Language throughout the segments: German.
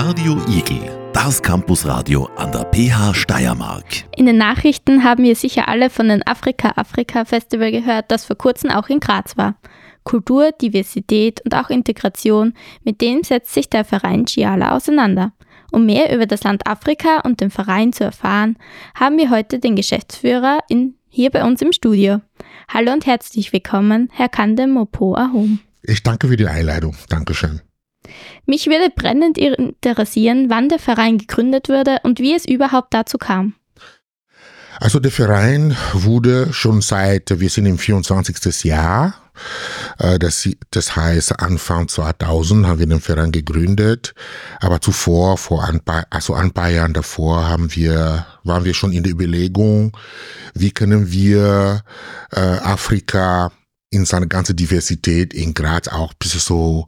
Radio Igel, das Campusradio an der PH Steiermark. In den Nachrichten haben wir sicher alle von dem Afrika-Afrika-Festival gehört, das vor kurzem auch in Graz war. Kultur, Diversität und auch Integration, mit dem setzt sich der Verein Giala auseinander. Um mehr über das Land Afrika und den Verein zu erfahren, haben wir heute den Geschäftsführer in, hier bei uns im Studio. Hallo und herzlich willkommen, Herr Kande Mopo Ahum. Ich danke für die Einladung. Dankeschön. Mich würde brennend interessieren, wann der Verein gegründet wurde und wie es überhaupt dazu kam. Also der Verein wurde schon seit, wir sind im 24. Jahr, äh, das, das heißt Anfang 2000 haben wir den Verein gegründet, aber zuvor, vor ein paar, also ein paar Jahren davor haben wir, waren wir schon in der Überlegung, wie können wir äh, Afrika in seiner ganzen Diversität in Graz auch ein bisschen so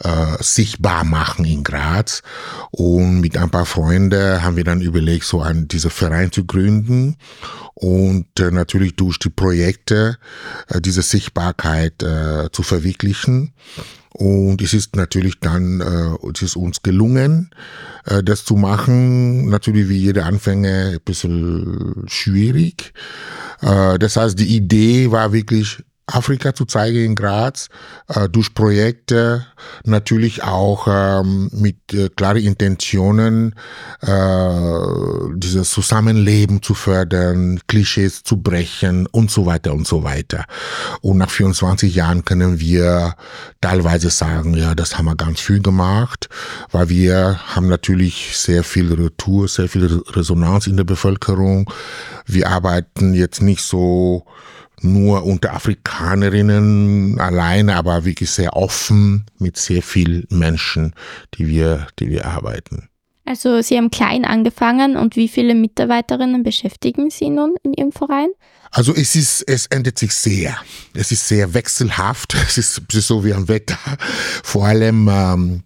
äh, sichtbar machen in Graz. Und mit ein paar Freunden haben wir dann überlegt, so einen, diesen Verein zu gründen und äh, natürlich durch die Projekte äh, diese Sichtbarkeit äh, zu verwirklichen. Und es ist natürlich dann, äh, es ist uns gelungen, äh, das zu machen. Natürlich wie jeder Anfänger ein bisschen schwierig. Äh, das heißt, die Idee war wirklich, Afrika zu zeigen in Graz, äh, durch Projekte, natürlich auch ähm, mit äh, klaren Intentionen, äh, dieses Zusammenleben zu fördern, Klischees zu brechen und so weiter und so weiter. Und nach 24 Jahren können wir teilweise sagen, ja, das haben wir ganz viel gemacht, weil wir haben natürlich sehr viel Retour, sehr viel Resonanz in der Bevölkerung. Wir arbeiten jetzt nicht so nur unter Afrikanerinnen alleine, aber wirklich sehr offen mit sehr vielen Menschen, die wir, die wir arbeiten. Also Sie haben klein angefangen und wie viele Mitarbeiterinnen beschäftigen Sie nun in Ihrem Verein? Also es ist, es ändert sich sehr. Es ist sehr wechselhaft. Es ist, so wie ein Wetter. Vor allem ähm,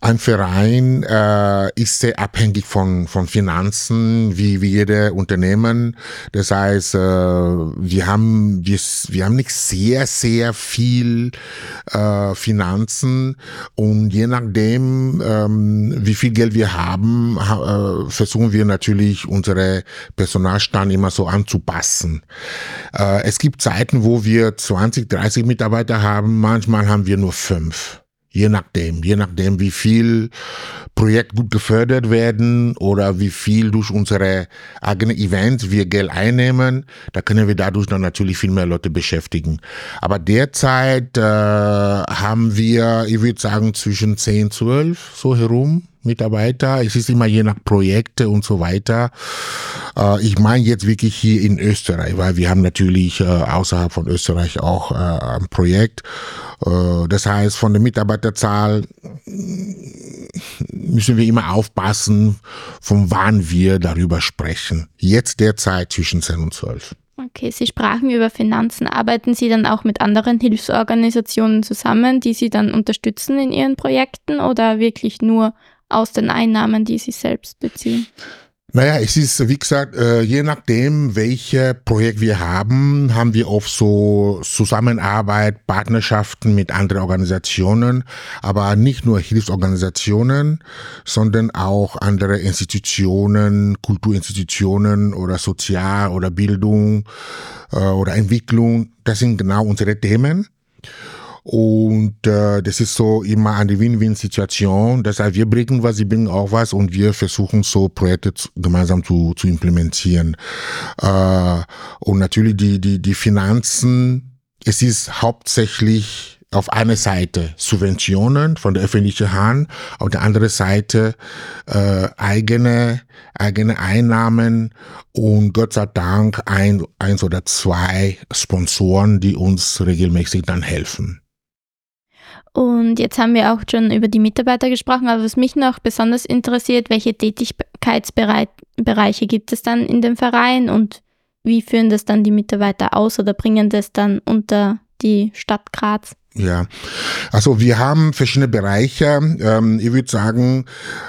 ein Verein äh, ist sehr abhängig von, von Finanzen, wie, wie jede Unternehmen. Das heißt, äh, wir, haben, wir, wir haben nicht sehr, sehr viel äh, Finanzen und je nachdem, ähm, wie viel Geld wir haben, äh, versuchen wir natürlich unsere Personalstand immer so anzupassen. Äh, es gibt Zeiten, wo wir 20, 30 Mitarbeiter haben, manchmal haben wir nur fünf. Je nachdem, je nachdem, wie viel Projekt gut gefördert werden oder wie viel durch unsere eigenen Events wir Geld einnehmen, da können wir dadurch dann natürlich viel mehr Leute beschäftigen. Aber derzeit äh, haben wir, ich würde sagen, zwischen 10, 12 so herum Mitarbeiter. Es ist immer je nach Projekte und so weiter. Äh, ich meine jetzt wirklich hier in Österreich, weil wir haben natürlich äh, außerhalb von Österreich auch äh, ein Projekt. Das heißt, von der Mitarbeiterzahl müssen wir immer aufpassen, von wann wir darüber sprechen. Jetzt derzeit zwischen 10 und 12. Okay, Sie sprachen über Finanzen. Arbeiten Sie dann auch mit anderen Hilfsorganisationen zusammen, die Sie dann unterstützen in Ihren Projekten oder wirklich nur aus den Einnahmen, die sie selbst beziehen? Naja, es ist, wie gesagt, äh, je nachdem, welche Projekt wir haben, haben wir oft so Zusammenarbeit, Partnerschaften mit anderen Organisationen, aber nicht nur Hilfsorganisationen, sondern auch andere Institutionen, Kulturinstitutionen oder Sozial- oder Bildung äh, oder Entwicklung. Das sind genau unsere Themen. Und äh, das ist so immer eine Win-Win-Situation. Das heißt, wir bringen was, sie bringen auch was und wir versuchen so Projekte zu, gemeinsam zu, zu implementieren. Äh, und natürlich die, die, die Finanzen, es ist hauptsächlich auf einer Seite Subventionen von der öffentlichen Hand, auf der anderen Seite äh, eigene eigene Einnahmen und Gott sei Dank ein, eins oder zwei Sponsoren, die uns regelmäßig dann helfen. Und jetzt haben wir auch schon über die Mitarbeiter gesprochen, aber was mich noch besonders interessiert, welche Tätigkeitsbereiche gibt es dann in dem Verein und wie führen das dann die Mitarbeiter aus oder bringen das dann unter die Stadt Graz? Ja, also wir haben verschiedene Bereiche. Ähm, ich würde sagen,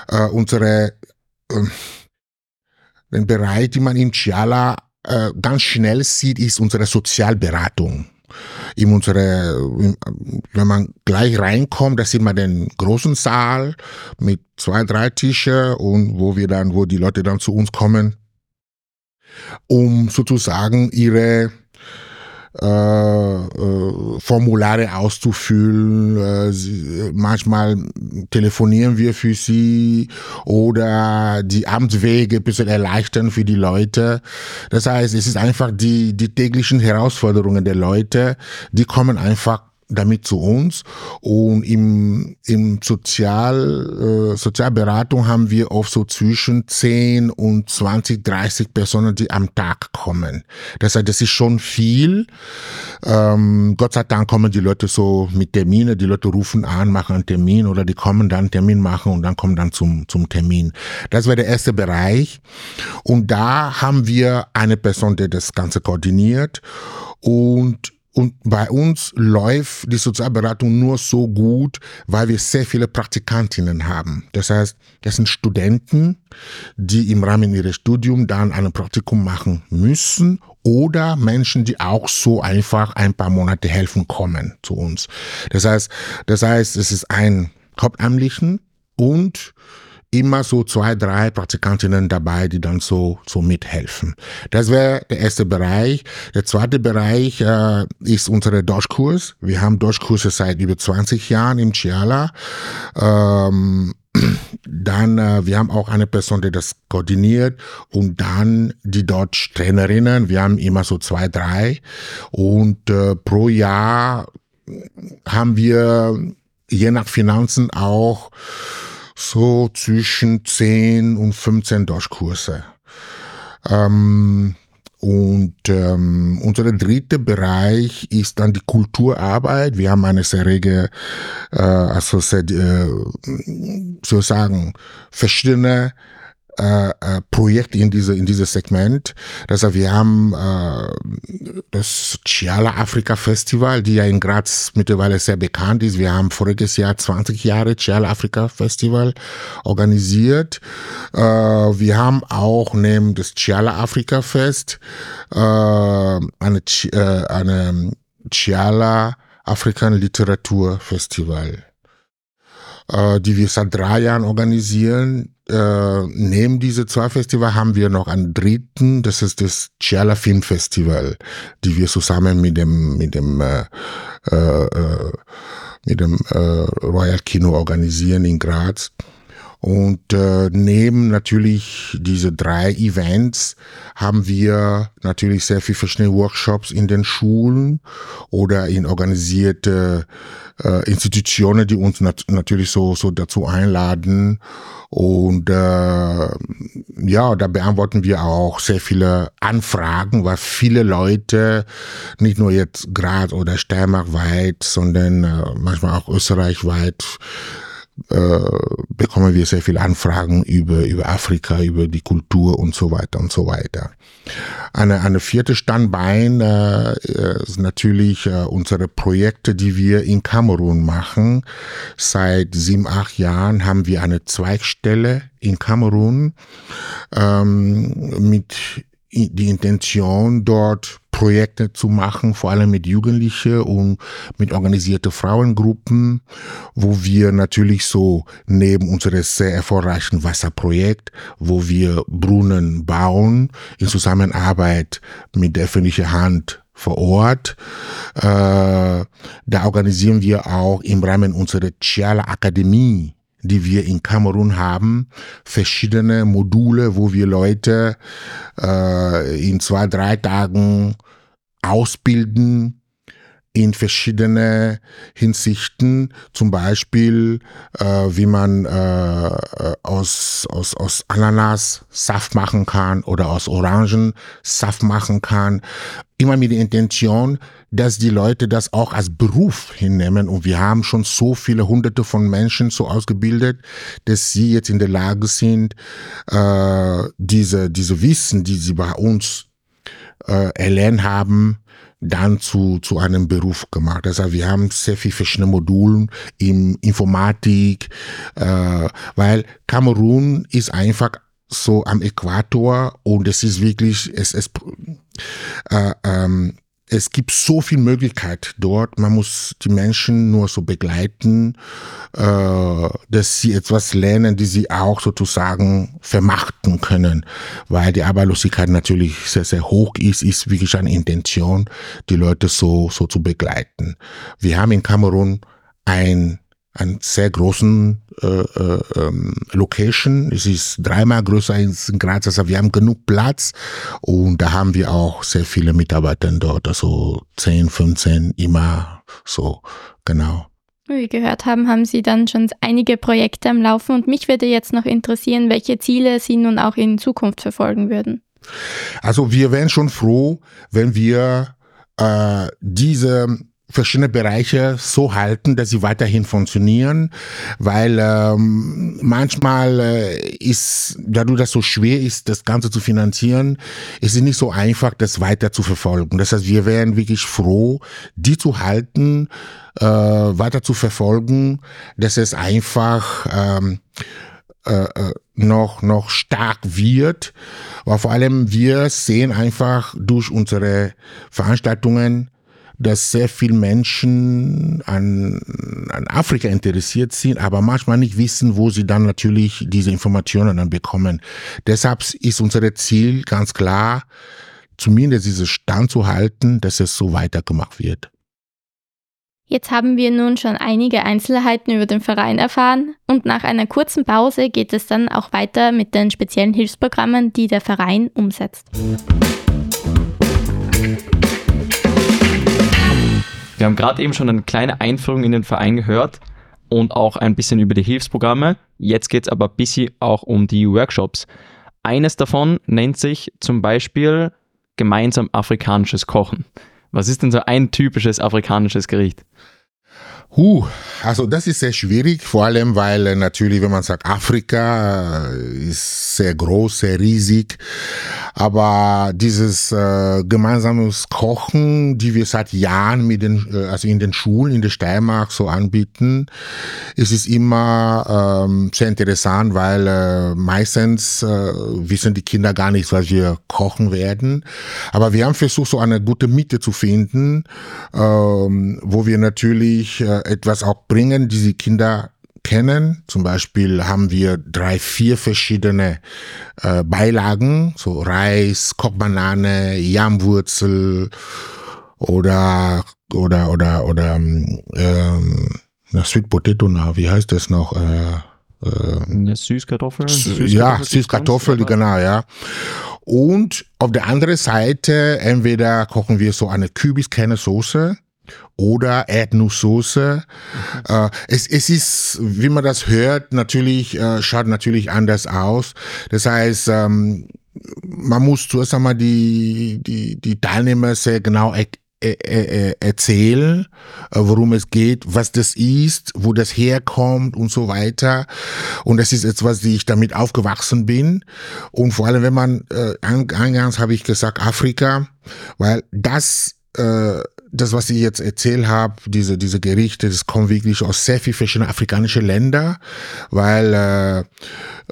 äh, unsere äh, den Bereich, den man in Chiala äh, ganz schnell sieht, ist unsere Sozialberatung. In unsere, wenn man gleich reinkommt, da sieht man den großen Saal mit zwei, drei Tische und wo wir dann, wo die Leute dann zu uns kommen, um sozusagen ihre äh, äh, Formulare auszufüllen. Äh, sie, manchmal telefonieren wir für sie oder die Amtswege ein bisschen erleichtern für die Leute. Das heißt, es ist einfach die, die täglichen Herausforderungen der Leute, die kommen einfach damit zu uns. Und im, im Sozial, äh, Sozialberatung haben wir oft so zwischen 10 und 20, 30 Personen, die am Tag kommen. Das heißt, das ist schon viel. Ähm, Gott sei Dank kommen die Leute so mit Termine, die Leute rufen an, machen einen Termin oder die kommen dann einen Termin machen und dann kommen dann zum, zum Termin. Das wäre der erste Bereich. Und da haben wir eine Person, die das Ganze koordiniert und und bei uns läuft die Sozialberatung nur so gut, weil wir sehr viele Praktikantinnen haben. Das heißt, das sind Studenten, die im Rahmen ihres Studiums dann ein Praktikum machen müssen oder Menschen, die auch so einfach ein paar Monate helfen kommen zu uns. Das heißt, das heißt, es ist ein Hauptamtlichen und immer so zwei, drei Praktikantinnen dabei, die dann so, so mithelfen. Das wäre der erste Bereich. Der zweite Bereich äh, ist unsere Deutschkurs. Wir haben Deutschkurse seit über 20 Jahren im Ciala. Ähm, dann, äh, wir haben auch eine Person, die das koordiniert und dann die Deutsch-Trainerinnen. Wir haben immer so zwei, drei und äh, pro Jahr haben wir je nach Finanzen auch so zwischen 10 und 15 Deutschkurse. Ähm, und ähm, unser dritter Bereich ist dann die Kulturarbeit. Wir haben eine sehr rege, äh, also sehr, äh, sozusagen verschiedene äh, äh, Projekt in diese in dieses Segment. Heißt, wir haben äh, das Ciala Afrika Festival, die ja in Graz mittlerweile sehr bekannt ist. Wir haben voriges Jahr 20 Jahre Ciala Afrika Festival organisiert. Äh, wir haben auch neben das Ciala Afrika Fest äh, eine, äh, eine Ciala Afrikan Literatur Festival äh, die wir seit drei Jahren organisieren. Äh, neben diese zwei Festivals haben wir noch einen dritten, das ist das Ciala Film Festival, die wir zusammen mit dem mit dem äh, äh, mit dem äh, Royal Kino organisieren in Graz. Und äh, neben natürlich diese drei Events haben wir natürlich sehr viel verschiedene Workshops in den Schulen oder in organisierte äh, Institutionen, die uns nat natürlich so, so dazu einladen. Und äh, ja, da beantworten wir auch sehr viele Anfragen, weil viele Leute, nicht nur jetzt Graz oder Steiermark weit, sondern äh, manchmal auch österreichweit, äh, bekommen wir sehr viele Anfragen über, über Afrika, über die Kultur und so weiter und so weiter. Eine, eine vierte Standbein äh, ist natürlich äh, unsere Projekte, die wir in Kamerun machen. Seit sieben, acht Jahren haben wir eine Zweigstelle in Kamerun ähm, mit die Intention, dort Projekte zu machen, vor allem mit Jugendlichen und mit organisierten Frauengruppen, wo wir natürlich so neben unserem sehr erfolgreichen Wasserprojekt, wo wir Brunnen bauen, in Zusammenarbeit mit der öffentlichen Hand vor Ort. Äh, da organisieren wir auch im Rahmen unserer Chiala Akademie die wir in Kamerun haben, verschiedene Module, wo wir Leute äh, in zwei, drei Tagen ausbilden in verschiedene Hinsichten, zum Beispiel äh, wie man äh, aus, aus, aus Ananas Saft machen kann oder aus Orangen Saft machen kann. Immer mit der Intention, dass die Leute das auch als Beruf hinnehmen. Und wir haben schon so viele hunderte von Menschen so ausgebildet, dass sie jetzt in der Lage sind, äh, diese, diese Wissen, die sie bei uns äh, erlernt haben, dann zu, zu einem Beruf gemacht. Also wir haben sehr viele verschiedene Modulen in Informatik, äh, weil Kamerun ist einfach so am Äquator und es ist wirklich, es, es äh, ähm, es gibt so viel Möglichkeit dort. Man muss die Menschen nur so begleiten, äh, dass sie etwas lernen, die sie auch sozusagen vermachten können, weil die Arbeitslosigkeit natürlich sehr sehr hoch ist. Ist wirklich eine Intention, die Leute so so zu begleiten. Wir haben in Kamerun ein einen sehr großen äh, äh, ähm, Location. Es ist dreimal größer als in Graz, also wir haben genug Platz und da haben wir auch sehr viele Mitarbeiter dort, also 10, 15 immer so, genau. Wie wir gehört haben, haben Sie dann schon einige Projekte am Laufen und mich würde jetzt noch interessieren, welche Ziele Sie nun auch in Zukunft verfolgen würden. Also wir wären schon froh, wenn wir äh, diese verschiedene Bereiche so halten, dass sie weiterhin funktionieren, weil ähm, manchmal äh, ist, da du das so schwer ist, das Ganze zu finanzieren, ist es nicht so einfach, das weiter zu verfolgen. Das heißt, wir wären wirklich froh, die zu halten, äh, weiter zu verfolgen, dass es einfach ähm, äh, äh noch noch stark wird, aber vor allem wir sehen einfach durch unsere Veranstaltungen dass sehr viele Menschen an, an Afrika interessiert sind, aber manchmal nicht wissen, wo sie dann natürlich diese Informationen dann bekommen. Deshalb ist unser Ziel ganz klar, zumindest diesen Stand zu halten, dass es so weitergemacht wird. Jetzt haben wir nun schon einige Einzelheiten über den Verein erfahren und nach einer kurzen Pause geht es dann auch weiter mit den speziellen Hilfsprogrammen, die der Verein umsetzt. Wir haben gerade eben schon eine kleine Einführung in den Verein gehört und auch ein bisschen über die Hilfsprogramme. Jetzt geht es aber ein bisschen auch um die Workshops. Eines davon nennt sich zum Beispiel gemeinsam afrikanisches Kochen. Was ist denn so ein typisches afrikanisches Gericht? Huh, also das ist sehr schwierig, vor allem weil äh, natürlich, wenn man sagt, Afrika äh, ist sehr groß, sehr riesig, aber dieses äh, gemeinsames Kochen, die wir seit Jahren mit den, äh, also in den Schulen in der Steiermark so anbieten, ist es immer ähm, sehr interessant, weil äh, meistens äh, wissen die Kinder gar nicht, was wir kochen werden, aber wir haben versucht, so eine gute Mitte zu finden, ähm, wo wir natürlich äh, etwas auch bringen, die die Kinder kennen. Zum Beispiel haben wir drei, vier verschiedene äh, Beilagen, so Reis, Kochbanane, Jamwurzel oder oder oder oder ähm, Sweet Potato, na, wie heißt das noch? Äh, äh, Süßkartoffel? Süßkartoffel? Ja, Süßkartoffel, genau, ja. Und auf der anderen Seite entweder kochen wir so eine Kübiskerne-Soße oder Erdnusssoße. Mhm. Es, es ist, wie man das hört, natürlich, äh, schaut natürlich anders aus. Das heißt, ähm, man muss zuerst einmal die, die, die Teilnehmer sehr genau er, er, erzählen, äh, worum es geht, was das ist, wo das herkommt und so weiter. Und das ist etwas, die ich damit aufgewachsen bin. Und vor allem, wenn man, eingangs habe ich gesagt, Afrika, weil das äh, das, was ich jetzt erzählt habe, diese, diese Gerichte, das kommt wirklich aus sehr vielen verschiedenen afrikanischen Ländern, weil äh,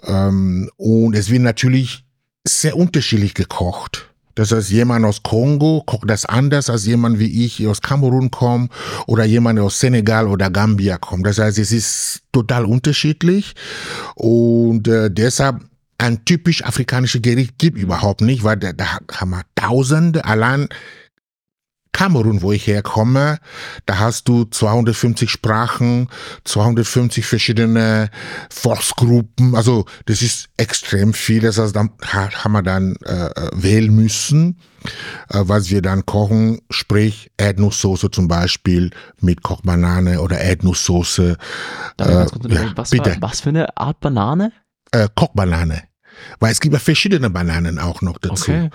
ähm, und es wird natürlich sehr unterschiedlich gekocht. Das heißt, jemand aus Kongo kocht das anders als jemand wie ich aus Kamerun kommt oder jemand aus Senegal oder Gambia kommt. Das heißt, es ist total unterschiedlich und äh, deshalb ein typisch afrikanisches Gericht gibt überhaupt nicht, weil da, da haben wir Tausende allein Kamerun, wo ich herkomme, da hast du 250 Sprachen, 250 verschiedene Volksgruppen, also das ist extrem viel, das heißt, dann haben wir dann äh, wählen müssen, äh, was wir dann kochen, sprich Erdnusssoße zum Beispiel mit Kochbanane oder Erdnusssoße. Äh, ja, was, bitte. was für eine Art Banane? Äh, Kochbanane. Weil es gibt ja verschiedene Bananen auch noch dazu. Okay.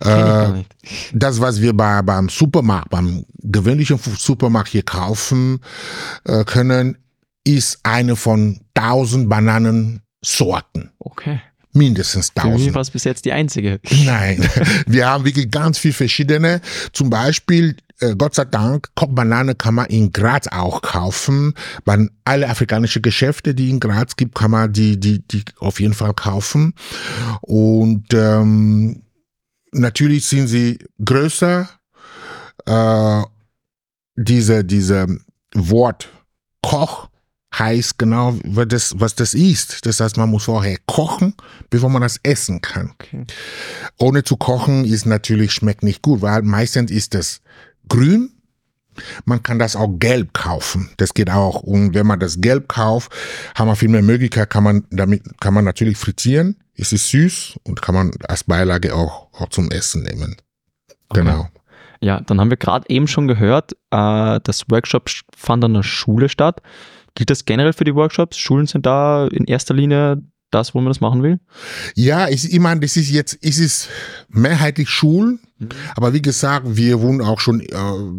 Äh, das, was wir bei, beim Supermarkt, beim gewöhnlichen Supermarkt hier kaufen äh, können, ist eine von tausend Bananensorten. Okay. Mindestens tausend. Für mich war es bis jetzt die einzige. Nein, wir haben wirklich ganz viele verschiedene. Zum Beispiel äh, Gott sei Dank, Kochbanane kann man in Graz auch kaufen. Bei alle afrikanischen Geschäfte, die in Graz gibt, kann man die, die, die auf jeden Fall kaufen. Und ähm, natürlich sind sie größer, äh, diese, diese Wort Koch heißt genau, was das, was das ist. Das heißt, man muss vorher kochen, bevor man das essen kann. Okay. Ohne zu kochen ist natürlich, schmeckt nicht gut, weil meistens ist das grün. Man kann das auch gelb kaufen. Das geht auch. Und wenn man das gelb kauft, haben wir viel mehr Möglichkeit, kann man damit, kann man natürlich frittieren. Es ist süß und kann man als Beilage auch, auch zum Essen nehmen. Okay. Genau. Ja, dann haben wir gerade eben schon gehört, äh, das Workshop fand an der Schule statt. Gilt das generell für die Workshops? Schulen sind da in erster Linie das, wo man das machen will? Ja, ich, ich meine, das ist jetzt, ist es mehrheitlich Schulen. Aber wie gesagt, wir wurden auch schon äh,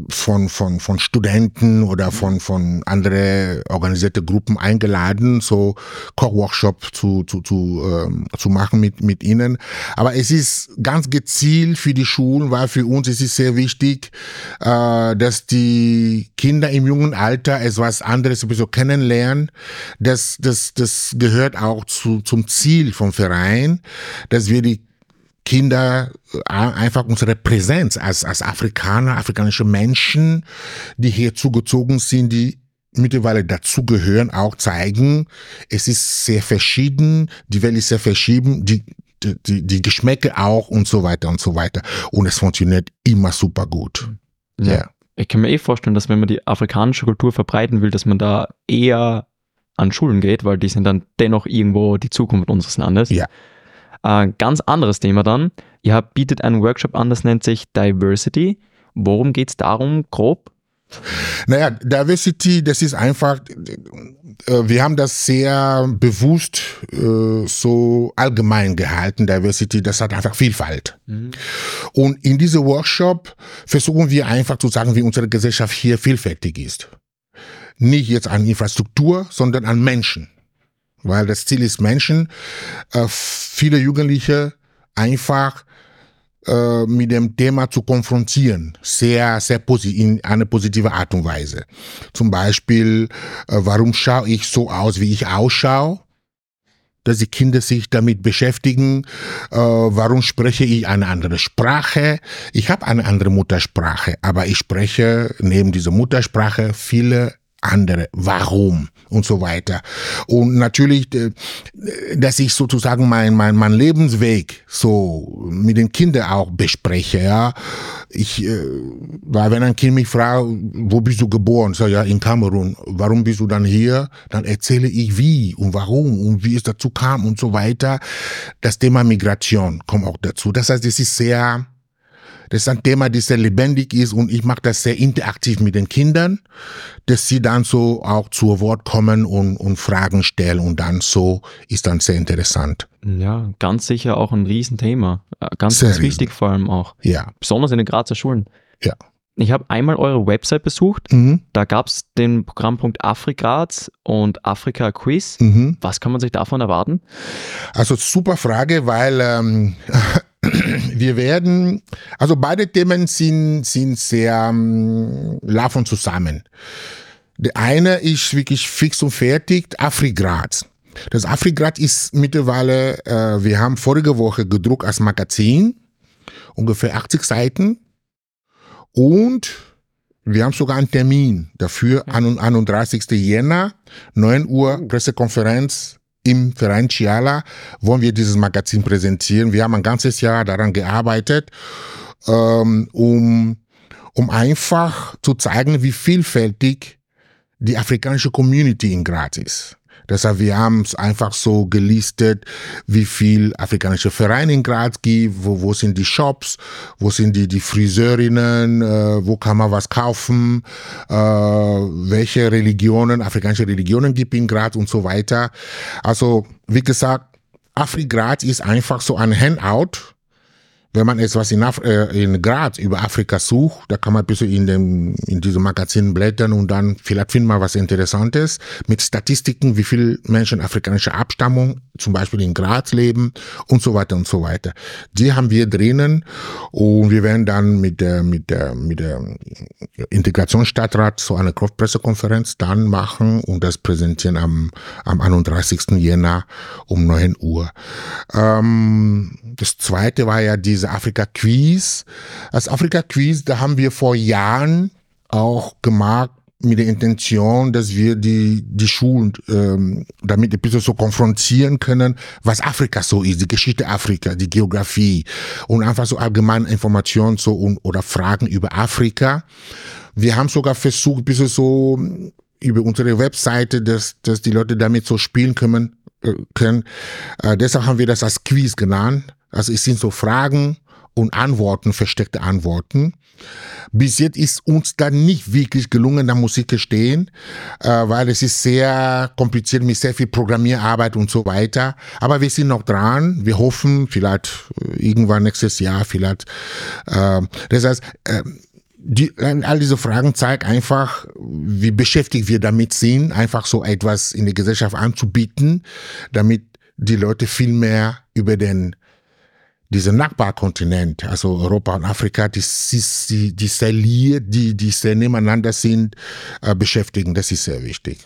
von, von, von Studenten oder mhm. von, von andere organisierte Gruppen eingeladen, so Kochworkshop zu, zu, zu, ähm, zu machen mit, mit ihnen. Aber es ist ganz gezielt für die Schulen, weil für uns ist es sehr wichtig, äh, dass die Kinder im jungen Alter etwas anderes sowieso kennenlernen. Das, das, das gehört auch zu zum Ziel vom Verein, dass wir die Kinder äh, einfach unsere Präsenz als, als Afrikaner, afrikanische Menschen, die hier zugezogen sind, die mittlerweile dazugehören, auch zeigen, es ist sehr verschieden, die Welt ist sehr verschieden, die, die, die Geschmäcke auch und so weiter und so weiter. Und es funktioniert immer super gut. Ja. ja. Ich kann mir eh vorstellen, dass wenn man die afrikanische Kultur verbreiten will, dass man da eher an Schulen geht, weil die sind dann dennoch irgendwo die Zukunft unseres Landes. Ja. Äh, ganz anderes Thema dann. Ihr bietet einen Workshop an, das nennt sich Diversity. Worum geht es darum, grob? Naja, Diversity, das ist einfach, äh, wir haben das sehr bewusst äh, so allgemein gehalten. Diversity, das hat einfach Vielfalt. Mhm. Und in diesem Workshop versuchen wir einfach zu sagen, wie unsere Gesellschaft hier vielfältig ist nicht jetzt an Infrastruktur, sondern an Menschen. Weil das Ziel ist Menschen, äh, viele Jugendliche einfach äh, mit dem Thema zu konfrontieren, sehr, sehr positiv, in eine positive Art und Weise. Zum Beispiel, äh, warum schaue ich so aus, wie ich ausschaue? dass die Kinder sich damit beschäftigen, äh, warum spreche ich eine andere Sprache. Ich habe eine andere Muttersprache, aber ich spreche neben dieser Muttersprache viele andere, warum und so weiter. Und natürlich, äh, dass ich sozusagen mein, mein, mein Lebensweg so mit den Kindern auch bespreche, ja. Ich, äh, weil wenn ein Kind mich fragt, wo bist du geboren? So, ja, in Kamerun. Warum bist du dann hier? Dann erzähle ich wie und warum und wie es dazu kam und so weiter. Das Thema Migration kommt auch dazu. Das heißt, es ist sehr, das ist ein Thema, das sehr lebendig ist und ich mache das sehr interaktiv mit den Kindern, dass sie dann so auch zu Wort kommen und, und Fragen stellen und dann so ist dann sehr interessant. Ja, ganz sicher auch ein Riesenthema. Äh, ganz, sehr ganz wichtig vor allem auch. Ja. Besonders in den Grazer Schulen. Ja. Ich habe einmal eure Website besucht. Mhm. Da gab es den Programmpunkt Afrigraz und Afrika Quiz. Mhm. Was kann man sich davon erwarten? Also super Frage, weil ähm, wir werden, also beide Themen sind, sind sehr ähm, laufen zusammen. Der eine ist wirklich fix und fertig, Afrigrad. Das Afrigrad ist mittlerweile, äh, wir haben vorige Woche gedruckt als Magazin, ungefähr 80 Seiten. Und wir haben sogar einen Termin dafür, 31. Jänner, 9 Uhr, Pressekonferenz im Verein Chiala wollen wir dieses Magazin präsentieren. Wir haben ein ganzes Jahr daran gearbeitet, ähm, um, um einfach zu zeigen, wie vielfältig die afrikanische Community in Graz ist. Deshalb, wir haben es einfach so gelistet, wie viel afrikanische Vereine in Graz gibt, wo, wo sind die Shops, wo sind die, die Friseurinnen, äh, wo kann man was kaufen, äh, welche Religionen, afrikanische Religionen gibt in Graz und so weiter. Also, wie gesagt, Afri-Graz ist einfach so ein Handout, wenn man etwas in, Af äh, in Graz über Afrika sucht, da kann man ein bisschen in, dem, in diesem Magazin blättern und dann vielleicht findet man was Interessantes mit Statistiken, wie viele Menschen afrikanischer Abstammung zum Beispiel in Graz leben und so weiter und so weiter. Die haben wir drinnen und wir werden dann mit der, mit der, mit der Integrationsstadtrat so eine Pressekonferenz dann machen und das präsentieren am, am 31. Jänner um 9 Uhr. Ähm, das zweite war ja diese Afrika-Quiz. Das Afrika-Quiz, da haben wir vor Jahren auch gemacht, mit der Intention, dass wir die, die Schulen ähm, damit ein bisschen so konfrontieren können, was Afrika so ist, die Geschichte Afrika, die Geografie und einfach so allgemeine Informationen so und, oder Fragen über Afrika. Wir haben sogar versucht, ein bisschen so über unsere Webseite, dass, dass die Leute damit so spielen können. Äh, können. Äh, deshalb haben wir das als Quiz genannt. Also es sind so Fragen und Antworten, versteckte Antworten. Bis jetzt ist uns da nicht wirklich gelungen, da muss ich gestehen, äh, weil es ist sehr kompliziert mit sehr viel Programmierarbeit und so weiter. Aber wir sind noch dran. Wir hoffen, vielleicht äh, irgendwann nächstes Jahr, vielleicht. Äh, das heißt, äh, die, all diese Fragen zeigen einfach, wie beschäftigt wir damit sind, einfach so etwas in der Gesellschaft anzubieten, damit die Leute viel mehr über den diese Nachbarkontinent, also Europa und Afrika, die, die, die sehr liiert, die, die sehr nebeneinander sind, äh, beschäftigen. Das ist sehr wichtig.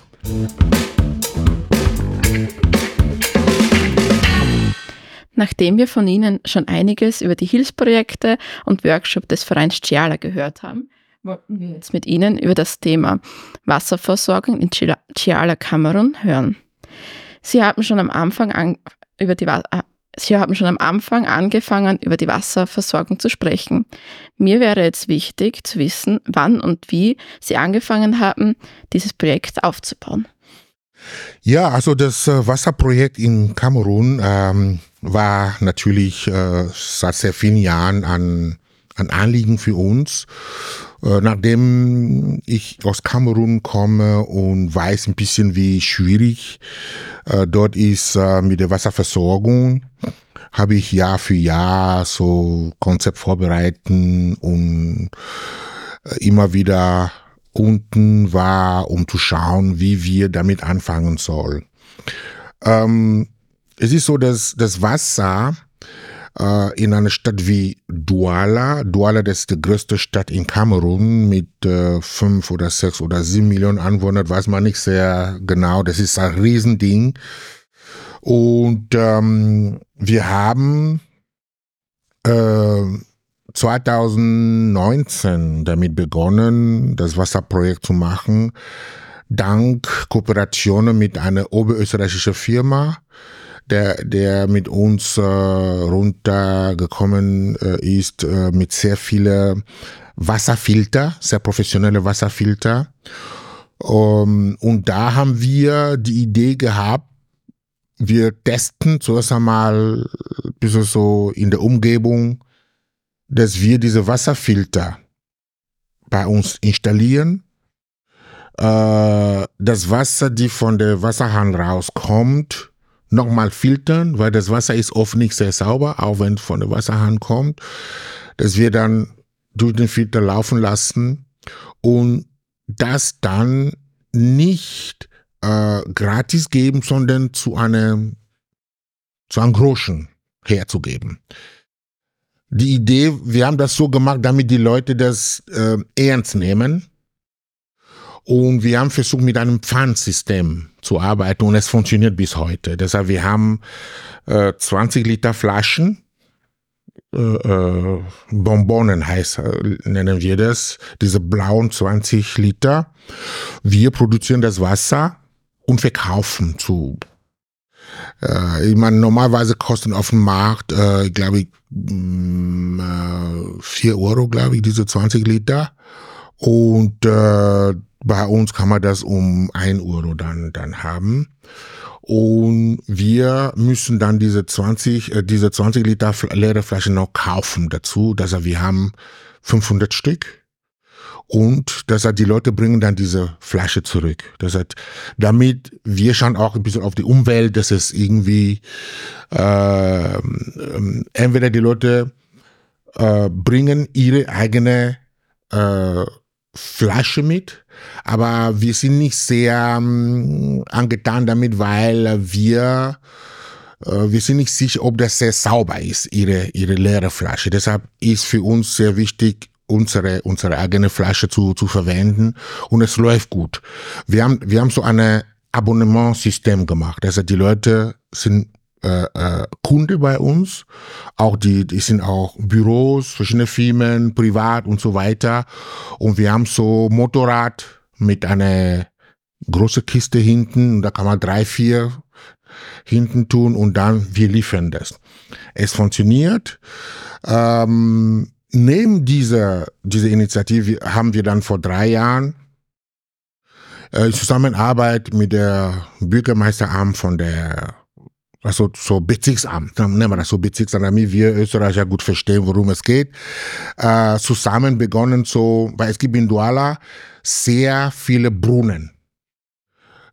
Nachdem wir von Ihnen schon einiges über die Hilfsprojekte und Workshop des Vereins Ciala gehört haben, wollten wir jetzt mit Ihnen über das Thema Wasserversorgung in Ciala Kamerun hören. Sie haben schon am Anfang an, über die Sie haben schon am Anfang angefangen, über die Wasserversorgung zu sprechen. Mir wäre jetzt wichtig zu wissen, wann und wie Sie angefangen haben, dieses Projekt aufzubauen. Ja, also das äh, Wasserprojekt in Kamerun ähm, war natürlich äh, seit sehr vielen Jahren ein, ein Anliegen für uns. Äh, nachdem ich aus Kamerun komme und weiß ein bisschen, wie schwierig äh, dort ist äh, mit der Wasserversorgung, habe ich Jahr für Jahr so Konzept vorbereiten und immer wieder unten war, um zu schauen, wie wir damit anfangen sollen. Ähm, es ist so, dass das Wasser äh, in einer Stadt wie Douala. Douala, ist die größte Stadt in Kamerun mit äh, fünf oder sechs oder sieben Millionen Einwohnern, weiß man nicht sehr genau. Das ist ein Riesending. Und ähm, wir haben äh, 2019 damit begonnen, das Wasserprojekt zu machen, dank Kooperationen mit einer oberösterreichischen Firma, der, der mit uns äh, runtergekommen äh, ist, äh, mit sehr vielen Wasserfilter, sehr professionelle Wasserfilter. Um, und da haben wir die Idee gehabt, wir testen zuerst einmal ein bisschen so in der Umgebung, dass wir diese Wasserfilter bei uns installieren. Äh, das Wasser, die von der Wasserhahn rauskommt, nochmal filtern, weil das Wasser ist oft nicht sehr sauber, auch wenn es von der Wasserhahn kommt, dass wir dann durch den Filter laufen lassen und das dann nicht äh, gratis geben, sondern zu einem zu einem Groschen herzugeben. Die Idee, wir haben das so gemacht, damit die Leute das äh, ernst nehmen und wir haben versucht, mit einem Pfandsystem zu arbeiten und es funktioniert bis heute. Deshalb, wir haben äh, 20 Liter Flaschen, äh, äh, Bonbonen heißt, äh, nennen wir das, diese blauen 20 Liter. Wir produzieren das Wasser und verkaufen zu äh, ich meine, normalerweise kosten auf dem Markt, äh, glaube ich, mm, äh, 4 Euro, glaube ich, diese 20 Liter. Und äh, bei uns kann man das um ein Euro dann, dann haben. Und wir müssen dann diese 20, äh, diese 20 Liter leere Flasche noch kaufen dazu. Das heißt, wir haben 500 Stück. Und das heißt, die Leute bringen dann diese Flasche zurück. Das heißt, damit wir schauen auch ein bisschen auf die Umwelt, dass es irgendwie äh, äh, entweder die Leute äh, bringen ihre eigene äh, Flasche mit, aber wir sind nicht sehr ähm, angetan damit, weil wir äh, wir sind nicht sicher, ob das sehr sauber ist, ihre, ihre leere Flasche. Deshalb ist für uns sehr wichtig, unsere, unsere eigene Flasche zu, zu verwenden und es läuft gut. Wir haben, wir haben so eine Abonnementsystem gemacht. Also die Leute sind äh, äh, Kunde bei uns, auch die, die sind auch Büros, verschiedene Firmen, privat und so weiter. Und wir haben so Motorrad mit einer großen Kiste hinten, da kann man drei, vier hinten tun und dann wir liefern das. Es funktioniert. Ähm, neben dieser, dieser Initiative haben wir dann vor drei Jahren äh, Zusammenarbeit mit der Bürgermeisteramt von der also so Bezirksamt, dann nennen wir das so Bezirksamt, damit wir Österreicher gut verstehen, worum es geht, äh, zusammen begonnen so, weil es gibt in Douala sehr viele Brunnen.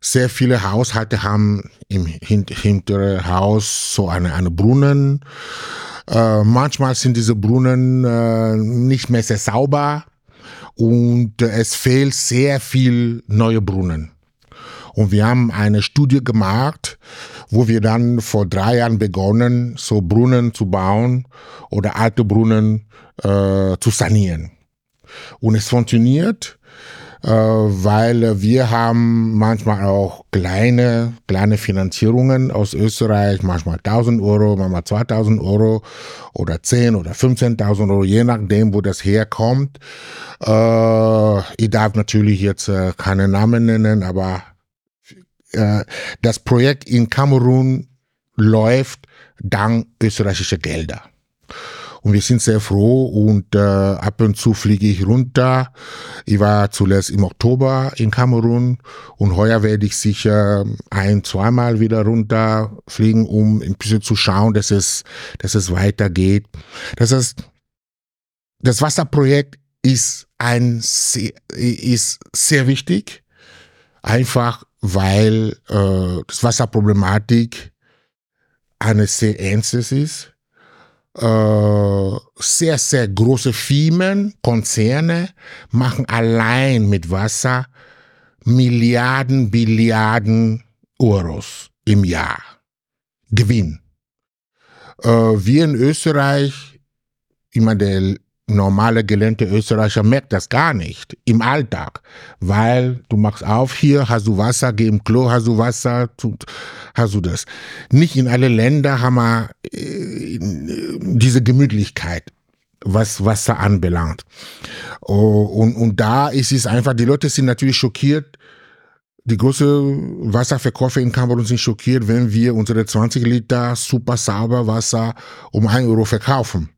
Sehr viele Haushalte haben im hinteren Haus so eine, eine Brunnen. Äh, manchmal sind diese Brunnen äh, nicht mehr sehr sauber und es fehlt sehr viel neue Brunnen. Und wir haben eine Studie gemacht, wo wir dann vor drei Jahren begonnen, so Brunnen zu bauen oder alte Brunnen äh, zu sanieren. Und es funktioniert äh, weil wir haben manchmal auch kleine, kleine Finanzierungen aus Österreich, manchmal 1000 Euro, manchmal 2000 Euro oder 10 oder 15.000 Euro, je nachdem, wo das herkommt. Äh, ich darf natürlich jetzt äh, keine Namen nennen, aber äh, das Projekt in Kamerun läuft dank österreichischer Gelder. Und wir sind sehr froh und äh, ab und zu fliege ich runter. Ich war zuletzt im Oktober in Kamerun und heuer werde ich sicher ein, zweimal wieder runterfliegen, um ein bisschen zu schauen, dass es, dass es weitergeht. Das heißt, das Wasserprojekt ist ein ist sehr wichtig, einfach weil äh, das Wasserproblematik eine sehr ernstes ist äh, sehr, sehr große Firmen, Konzerne machen allein mit Wasser Milliarden, Billiarden Euros im Jahr Gewinn. Äh, wir in Österreich, ich meine, der normale gelernte Österreicher merkt das gar nicht im Alltag, weil du machst auf, hier hast du Wasser, geh im Klo, hast du Wasser, hast du das. Nicht in alle Länder haben wir äh, diese Gemütlichkeit was Wasser anbelangt. Oh, und, und da ist es einfach, die Leute sind natürlich schockiert, die großen Wasserverkäufer in Kamerun sind schockiert, wenn wir unsere 20 Liter super sauber Wasser um 1 Euro verkaufen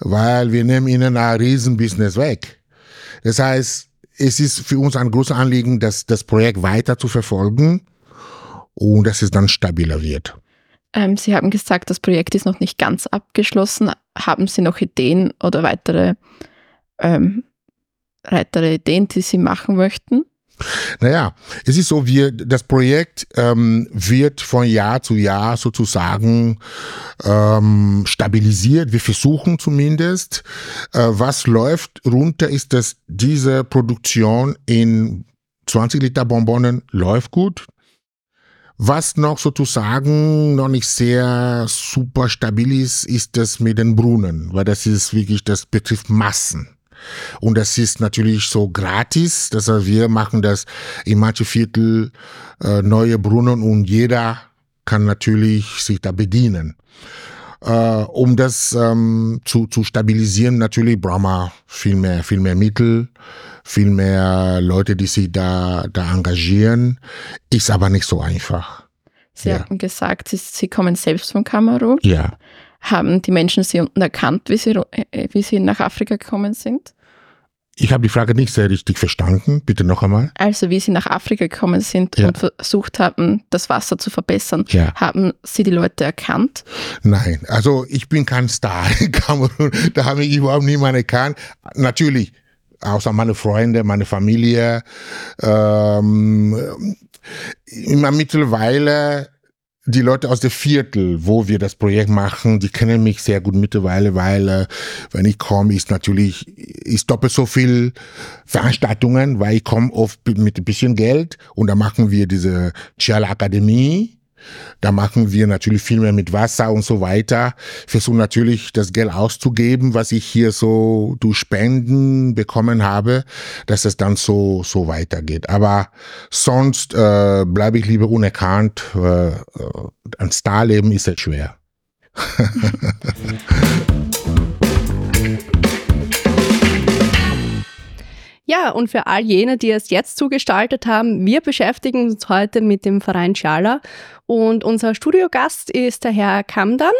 weil wir nehmen ihnen ein Riesenbusiness weg. Das heißt, es ist für uns ein großes Anliegen, das, das Projekt weiter zu verfolgen und dass es dann stabiler wird. Ähm, Sie haben gesagt, das Projekt ist noch nicht ganz abgeschlossen. Haben Sie noch Ideen oder weitere, ähm, weitere Ideen, die Sie machen möchten? Naja, es ist so, wir, das Projekt ähm, wird von Jahr zu Jahr sozusagen ähm, stabilisiert. Wir versuchen zumindest. Äh, was läuft runter, ist, dass diese Produktion in 20 Liter Bonbonen läuft gut. Was noch sozusagen noch nicht sehr super stabil ist, ist das mit den Brunnen, weil das ist wirklich, das betrifft Massen. Und das ist natürlich so gratis. Das heißt, wir machen das in manche Viertel äh, neue Brunnen und jeder kann natürlich sich da bedienen. Äh, um das ähm, zu, zu stabilisieren, natürlich brauchen wir viel mehr, viel mehr Mittel, viel mehr Leute, die sich da, da engagieren. Ist aber nicht so einfach. Sie ja. hatten gesagt, Sie, Sie kommen selbst von Kamerun. Ja. Haben die Menschen Sie unten erkannt, wie Sie, äh, wie Sie nach Afrika gekommen sind? Ich habe die Frage nicht sehr richtig verstanden. Bitte noch einmal. Also wie Sie nach Afrika gekommen sind ja. und versucht haben, das Wasser zu verbessern, ja. haben Sie die Leute erkannt? Nein, also ich bin kein Star in Kamerun. Da habe ich überhaupt niemanden erkannt. Natürlich, außer meine Freunde, meine Familie. Ähm, immer mittlerweile die Leute aus der Viertel, wo wir das Projekt machen, die kennen mich sehr gut mittlerweile, weil äh, wenn ich komme, ist natürlich ist doppelt so viel Veranstaltungen, weil ich komme oft mit ein bisschen Geld und da machen wir diese Chiala Akademie Da machen wir natürlich viel mehr mit Wasser und so weiter. Versuchen natürlich das Geld auszugeben, was ich hier so durch Spenden bekommen habe, dass es dann so, so weitergeht. Aber sonst äh, bleibe ich lieber unerkannt. Äh, äh ein Starleben ist jetzt schwer. Ja, und für all jene, die es jetzt zugestaltet haben, wir beschäftigen uns heute mit dem Verein Schala und unser Studiogast ist der Herr Kamdan.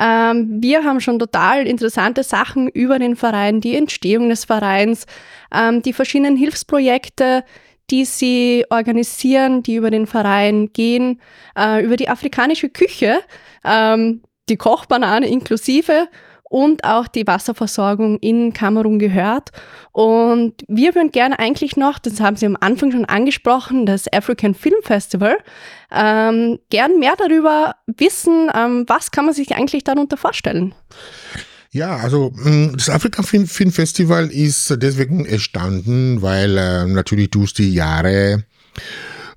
Ähm, wir haben schon total interessante Sachen über den Verein, die Entstehung des Vereins, ähm, die verschiedenen Hilfsprojekte, die sie organisieren, die über den Verein gehen, äh, über die afrikanische Küche, ähm, die Kochbanane inklusive und auch die Wasserversorgung in Kamerun gehört. Und wir würden gerne eigentlich noch, das haben Sie am Anfang schon angesprochen, das African Film Festival, ähm, gern mehr darüber wissen, ähm, was kann man sich eigentlich darunter vorstellen? Ja, also mm, das Afrika Film, Festival ist deswegen entstanden, weil äh, natürlich durch die Jahre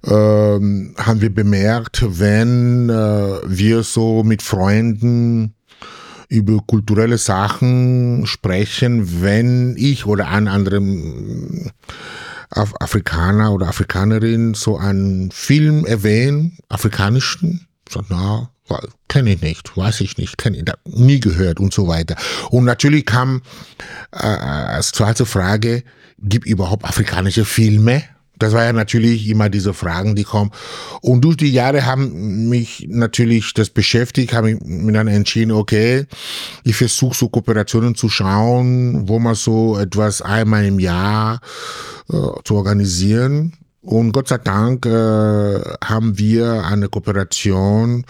ähm, haben wir bemerkt, wenn äh, wir so mit Freunden über kulturelle Sachen sprechen, wenn ich oder ein anderer Af Afrikaner oder Afrikanerin so einen Film erwähnen, afrikanischen, so, na, kenne ich nicht, weiß ich nicht, kenne ich nie gehört und so weiter. Und natürlich kam äh, als zweite Frage, gibt überhaupt afrikanische Filme? Das war ja natürlich immer diese Fragen, die kommen. Und durch die Jahre haben mich natürlich das beschäftigt, habe ich mir dann entschieden, okay, ich versuche so Kooperationen zu schauen, wo man so etwas einmal im Jahr äh, zu organisieren. Und Gott sei Dank äh, haben wir eine Kooperation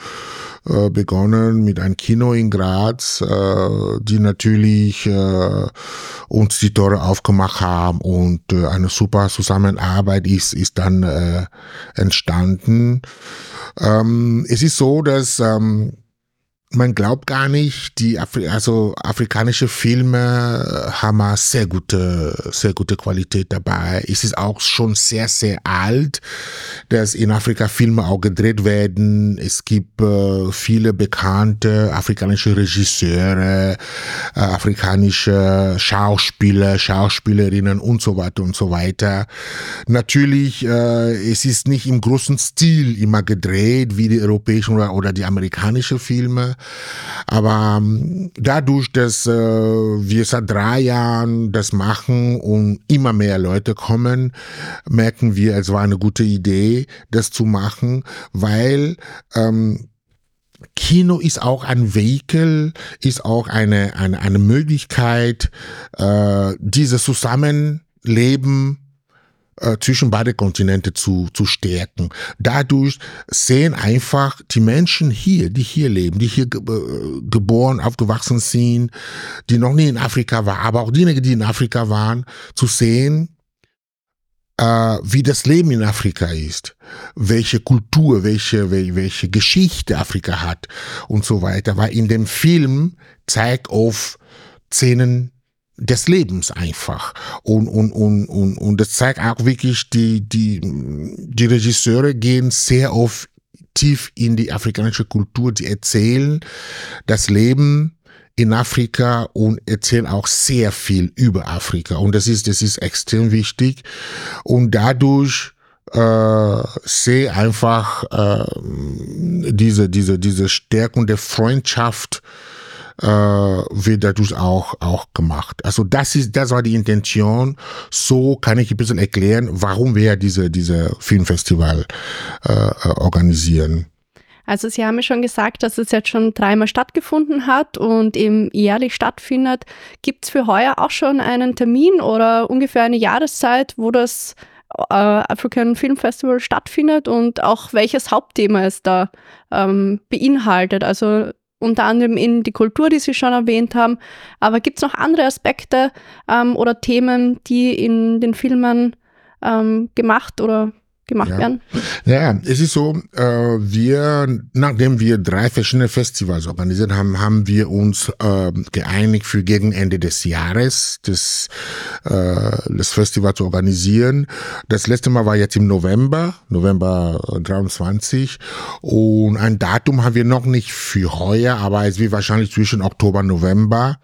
äh, begonnen mit einem Kino in Graz, äh, die natürlich äh, uns die Tore aufgemacht haben und äh, eine super Zusammenarbeit ist, ist dann äh, entstanden. Ähm, es ist so, dass ähm, man glaubt gar nicht, die Afri also afrikanische Filme haben eine sehr gute, sehr gute Qualität dabei. Es ist auch schon sehr, sehr alt, dass in Afrika Filme auch gedreht werden. Es gibt äh, viele bekannte afrikanische Regisseure, äh, afrikanische Schauspieler, Schauspielerinnen und so weiter und so weiter. Natürlich, äh, es ist nicht im großen Stil immer gedreht wie die europäischen oder, oder die amerikanischen Filme. Aber ähm, dadurch, dass äh, wir seit drei Jahren das machen und immer mehr Leute kommen, merken wir, es war eine gute Idee, das zu machen, weil ähm, Kino ist auch ein Vehikel, ist auch eine, eine, eine Möglichkeit, äh, dieses Zusammenleben äh, zwischen beide Kontinente zu, zu stärken. Dadurch sehen einfach die Menschen hier, die hier leben, die hier ge äh, geboren, aufgewachsen sind, die noch nie in Afrika waren, aber auch diejenigen, die in Afrika waren, zu sehen, äh, wie das Leben in Afrika ist, welche Kultur, welche, welche Geschichte Afrika hat und so weiter. Weil in dem Film zeigt auf Szenen des Lebens einfach. Und, und, und, und, und das zeigt auch wirklich, die, die, die Regisseure gehen sehr oft tief in die afrikanische Kultur, die erzählen das Leben in Afrika und erzählen auch sehr viel über Afrika. Und das ist, das ist extrem wichtig. Und dadurch äh, sehe einfach äh, diese, diese, diese Stärkung der Freundschaft äh, wird dadurch auch, auch gemacht. Also das ist, das war die Intention. So kann ich ein bisschen erklären, warum wir diese, diese Filmfestival äh, organisieren. Also Sie haben ja schon gesagt, dass es jetzt schon dreimal stattgefunden hat und eben jährlich stattfindet. Gibt es für heuer auch schon einen Termin oder ungefähr eine Jahreszeit, wo das äh, African Film Festival stattfindet und auch welches Hauptthema es da ähm, beinhaltet? Also unter anderem in die Kultur, die Sie schon erwähnt haben. Aber gibt es noch andere Aspekte ähm, oder Themen, die in den Filmen ähm, gemacht oder gemacht Ja. werden? Ja, es ist so, äh, wir, nachdem wir drei verschiedene Festivals organisiert haben, haben wir uns äh, geeinigt für gegen Ende des Jahres das, äh, das Festival zu organisieren. Das letzte Mal war jetzt im November, November 23 und ein Datum haben wir noch nicht für heuer, aber es wird wahrscheinlich zwischen Oktober und November.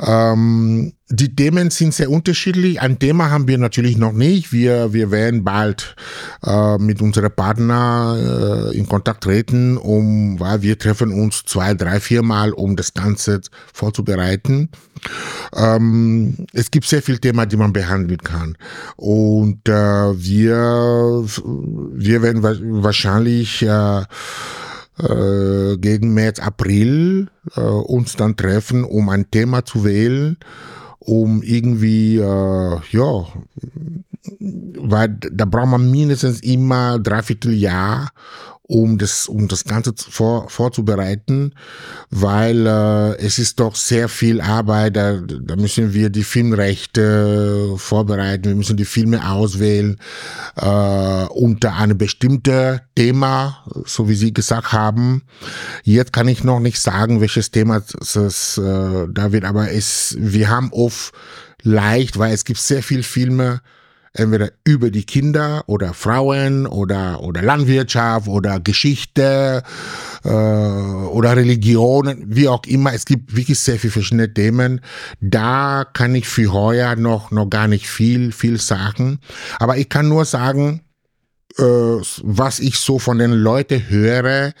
Ähm, die Themen sind sehr unterschiedlich. Ein Thema haben wir natürlich noch nicht. Wir, wir werden bald äh, mit unseren Partnern äh, in Kontakt treten, um, weil wir treffen uns zwei, drei, viermal, um das Ganze vorzubereiten. Ähm, es gibt sehr viele Themen, die man behandeln kann. Und äh, wir, wir werden wa wahrscheinlich äh, äh, gegen März, April äh, uns dann treffen, um ein Thema zu wählen, um irgendwie, äh, ja, weil da braucht man mindestens immer dreiviertel Jahr, um das, um das Ganze vor, vorzubereiten, weil äh, es ist doch sehr viel Arbeit. Da, da müssen wir die Filmrechte vorbereiten, wir müssen die Filme auswählen äh, unter einem bestimmten Thema, so wie Sie gesagt haben. Jetzt kann ich noch nicht sagen, welches Thema es, äh, da wird, aber es, wir haben oft leicht, weil es gibt sehr viele Filme, entweder über die Kinder oder Frauen oder, oder Landwirtschaft oder Geschichte äh, oder Religionen, wie auch immer. Es gibt wirklich sehr viele verschiedene Themen. Da kann ich für heuer noch, noch gar nicht viel, viel sagen. Aber ich kann nur sagen, äh, was ich so von den Leuten höre,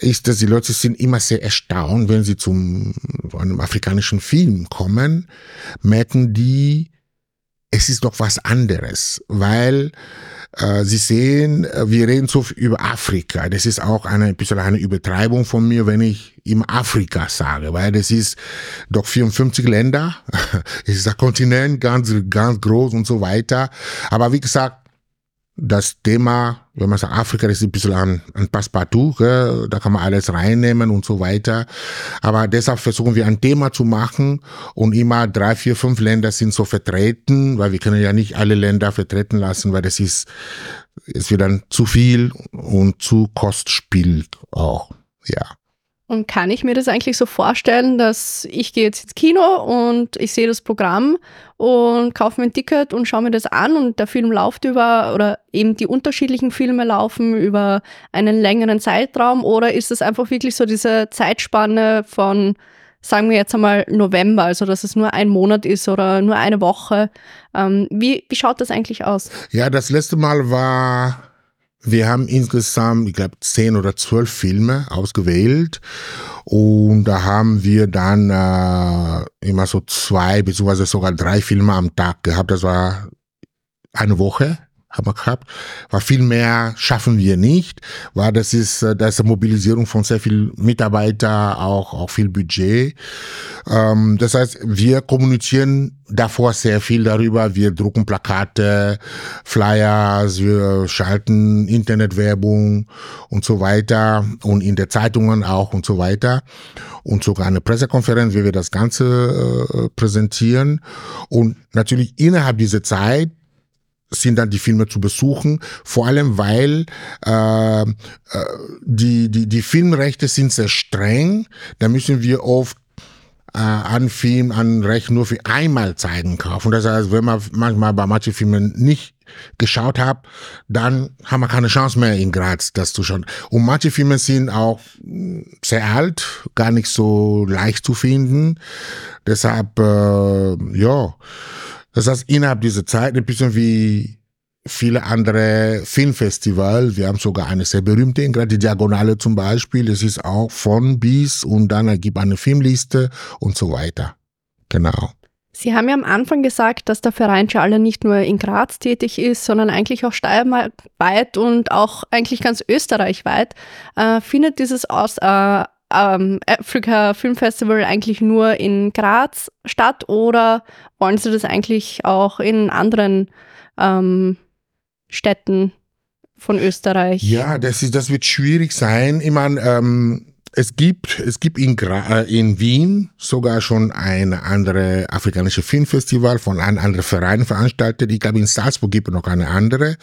ist, dass die Leute sind immer sehr erstaunt, wenn sie zum zu einem afrikanischen Film kommen, merken die, es ist doch was anderes, weil äh, Sie sehen, äh, wir reden so viel über Afrika. Das ist auch eine ein bisschen eine Übertreibung von mir, wenn ich im Afrika sage, weil das ist doch 54 Länder, es ist ein Kontinent, ganz, ganz groß und so weiter. Aber wie gesagt, das Thema, wenn man sagt Afrika, ist ein bisschen ein, ein Passepartout, gell? da kann man alles reinnehmen und so weiter. Aber deshalb versuchen wir ein Thema zu machen und immer drei, vier, fünf Länder sind so vertreten, weil wir können ja nicht alle Länder vertreten lassen, weil das ist, es wird dann zu viel und zu Kostspiel auch, ja. Und kann ich mir das eigentlich so vorstellen, dass ich gehe jetzt ins Kino und ich sehe das Programm und kaufe mir ein Ticket und schaue mir das an und der Film läuft über oder eben die unterschiedlichen Filme laufen über einen längeren Zeitraum oder ist es einfach wirklich so diese Zeitspanne von, sagen wir jetzt einmal November, also dass es nur ein Monat ist oder nur eine Woche? Ähm, wie, wie schaut das eigentlich aus? Ja, das letzte Mal war, wir haben insgesamt, ich glaube, zehn oder zwölf Filme ausgewählt. Und da haben wir dann äh, immer so zwei, beziehungsweise sogar drei Filme am Tag gehabt. Das war eine Woche haben wir gehabt. War viel mehr schaffen wir nicht, weil das ist, äh, das ist eine Mobilisierung von sehr viel Mitarbeiter, auch, auch viel Budget. Ähm, das heißt, wir kommunizieren davor sehr viel darüber. Wir drucken Plakate, Flyers, wir schalten Internetwerbung und so weiter und in der Zeitungen auch und so weiter. Und sogar eine Pressekonferenz, wie wir das Ganze äh, präsentieren. Und natürlich innerhalb dieser Zeit sind dann die Filme zu besuchen, vor allem weil äh, äh, die, die, die Filmrechte sind sehr streng. Da müssen wir oft äh, an Film, an Recht nur für einmal zeigen kaufen. Das heißt, wenn man manchmal bei manchen Filmen nicht geschaut hat, dann haben wir keine Chance mehr in Graz, das zu schauen. Und manche Filme sind auch sehr alt, gar nicht so leicht zu finden. Deshalb, äh, ja, das heißt, innerhalb dieser Zeit, ein bisschen wie viele andere Filmfestival. Wir haben sogar eine sehr berühmte, gerade die Diagonale zum Beispiel. Das ist auch von bis und dann ergibt eine Filmliste und so weiter. Genau. Sie haben ja am Anfang gesagt, dass der Verein Schale nicht nur in Graz tätig ist, sondern eigentlich auch steiermarkweit und auch eigentlich ganz österreichweit. Äh, findet dieses Aus, äh, ähm, Africa Film Festival eigentlich nur in Graz statt oder wollen Sie das eigentlich auch in anderen ähm, Städten von Österreich? Ja, das, ist, das wird schwierig sein. Ich meine, ähm, es gibt, es gibt in, Gra äh, in Wien sogar schon ein andere afrikanische Filmfestival von einem anderen Verein veranstaltet. Ich glaube, in Salzburg gibt es noch eine andere.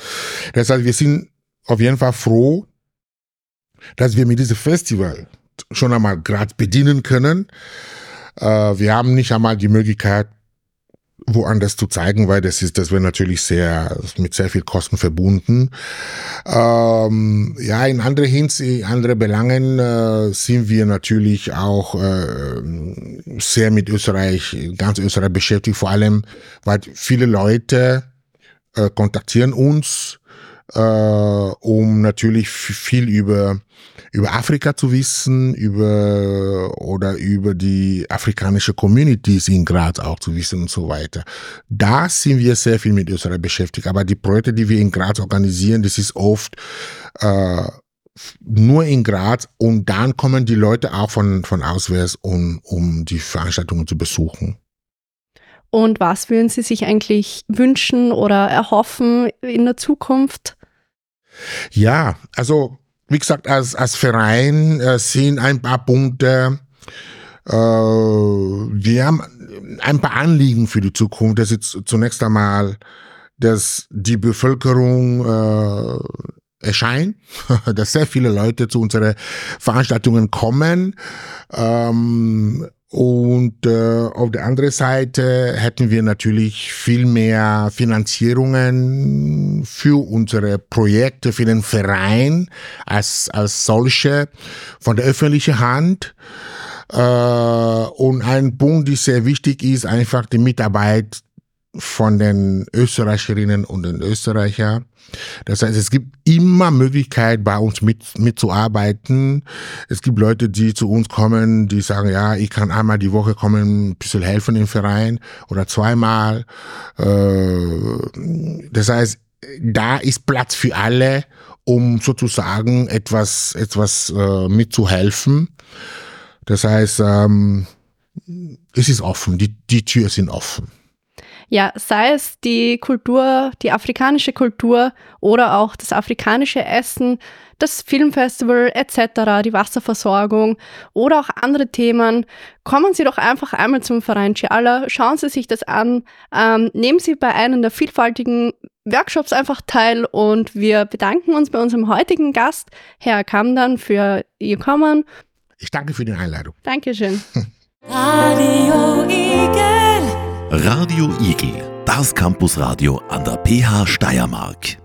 Das heißt, wir sind auf jeden Fall froh, dass wir mit diesem Festival schon einmal gerade bedienen können. Äh, wir haben nicht einmal die Möglichkeit, woanders zu zeigen, weil das ist, das wäre natürlich sehr, mit sehr viel Kosten verbunden. Ähm, ja, in andere Hinsicht, andere Belangen äh, sind wir natürlich auch äh, sehr mit Österreich, ganz Österreich beschäftigt, vor allem, weil viele Leute äh, kontaktieren uns, äh, um natürlich viel über über Afrika zu wissen, über oder über die afrikanische Communities in Graz auch zu wissen und so weiter. Da sind wir sehr viel mit Österreich beschäftigt. Aber die Projekte, die wir in Graz organisieren, das ist oft äh, nur in Graz und dann kommen die Leute auch von, von auswärts, um, um die Veranstaltungen zu besuchen. Und was würden Sie sich eigentlich wünschen oder erhoffen in der Zukunft? Ja, also wie gesagt, als, als Verein äh, sind ein paar Punkte, äh, wir haben ein paar Anliegen für die Zukunft. Das ist zunächst einmal, dass die Bevölkerung äh, erscheint, dass sehr viele Leute zu unseren Veranstaltungen kommen. Ähm, und äh, auf der anderen Seite hätten wir natürlich viel mehr Finanzierungen für unsere Projekte, für den Verein als, als solche von der öffentlichen Hand. Äh, und ein Punkt, der sehr wichtig ist, einfach die Mitarbeit von den Österreicherinnen und den Österreichern. Das heißt, es gibt immer Möglichkeit, bei uns mit, mitzuarbeiten. Es gibt Leute, die zu uns kommen, die sagen, ja, ich kann einmal die Woche kommen, ein bisschen helfen im Verein oder zweimal. Äh, das heißt, da ist Platz für alle, um sozusagen etwas, etwas äh, mitzuhelfen. Das heißt, ähm, es ist offen, die, die Tür sind offen. Ja, sei es die Kultur, die afrikanische Kultur oder auch das afrikanische Essen, das Filmfestival etc., die Wasserversorgung oder auch andere Themen, kommen Sie doch einfach einmal zum Verein Chiala, schauen Sie sich das an, ähm, nehmen Sie bei einem der vielfältigen Workshops einfach teil und wir bedanken uns bei unserem heutigen Gast, Herr Kamdan, für Ihr Kommen. Ich danke für die Einladung. Dankeschön. Radio Igel. Radio Igel, das Campusradio an der PH Steiermark.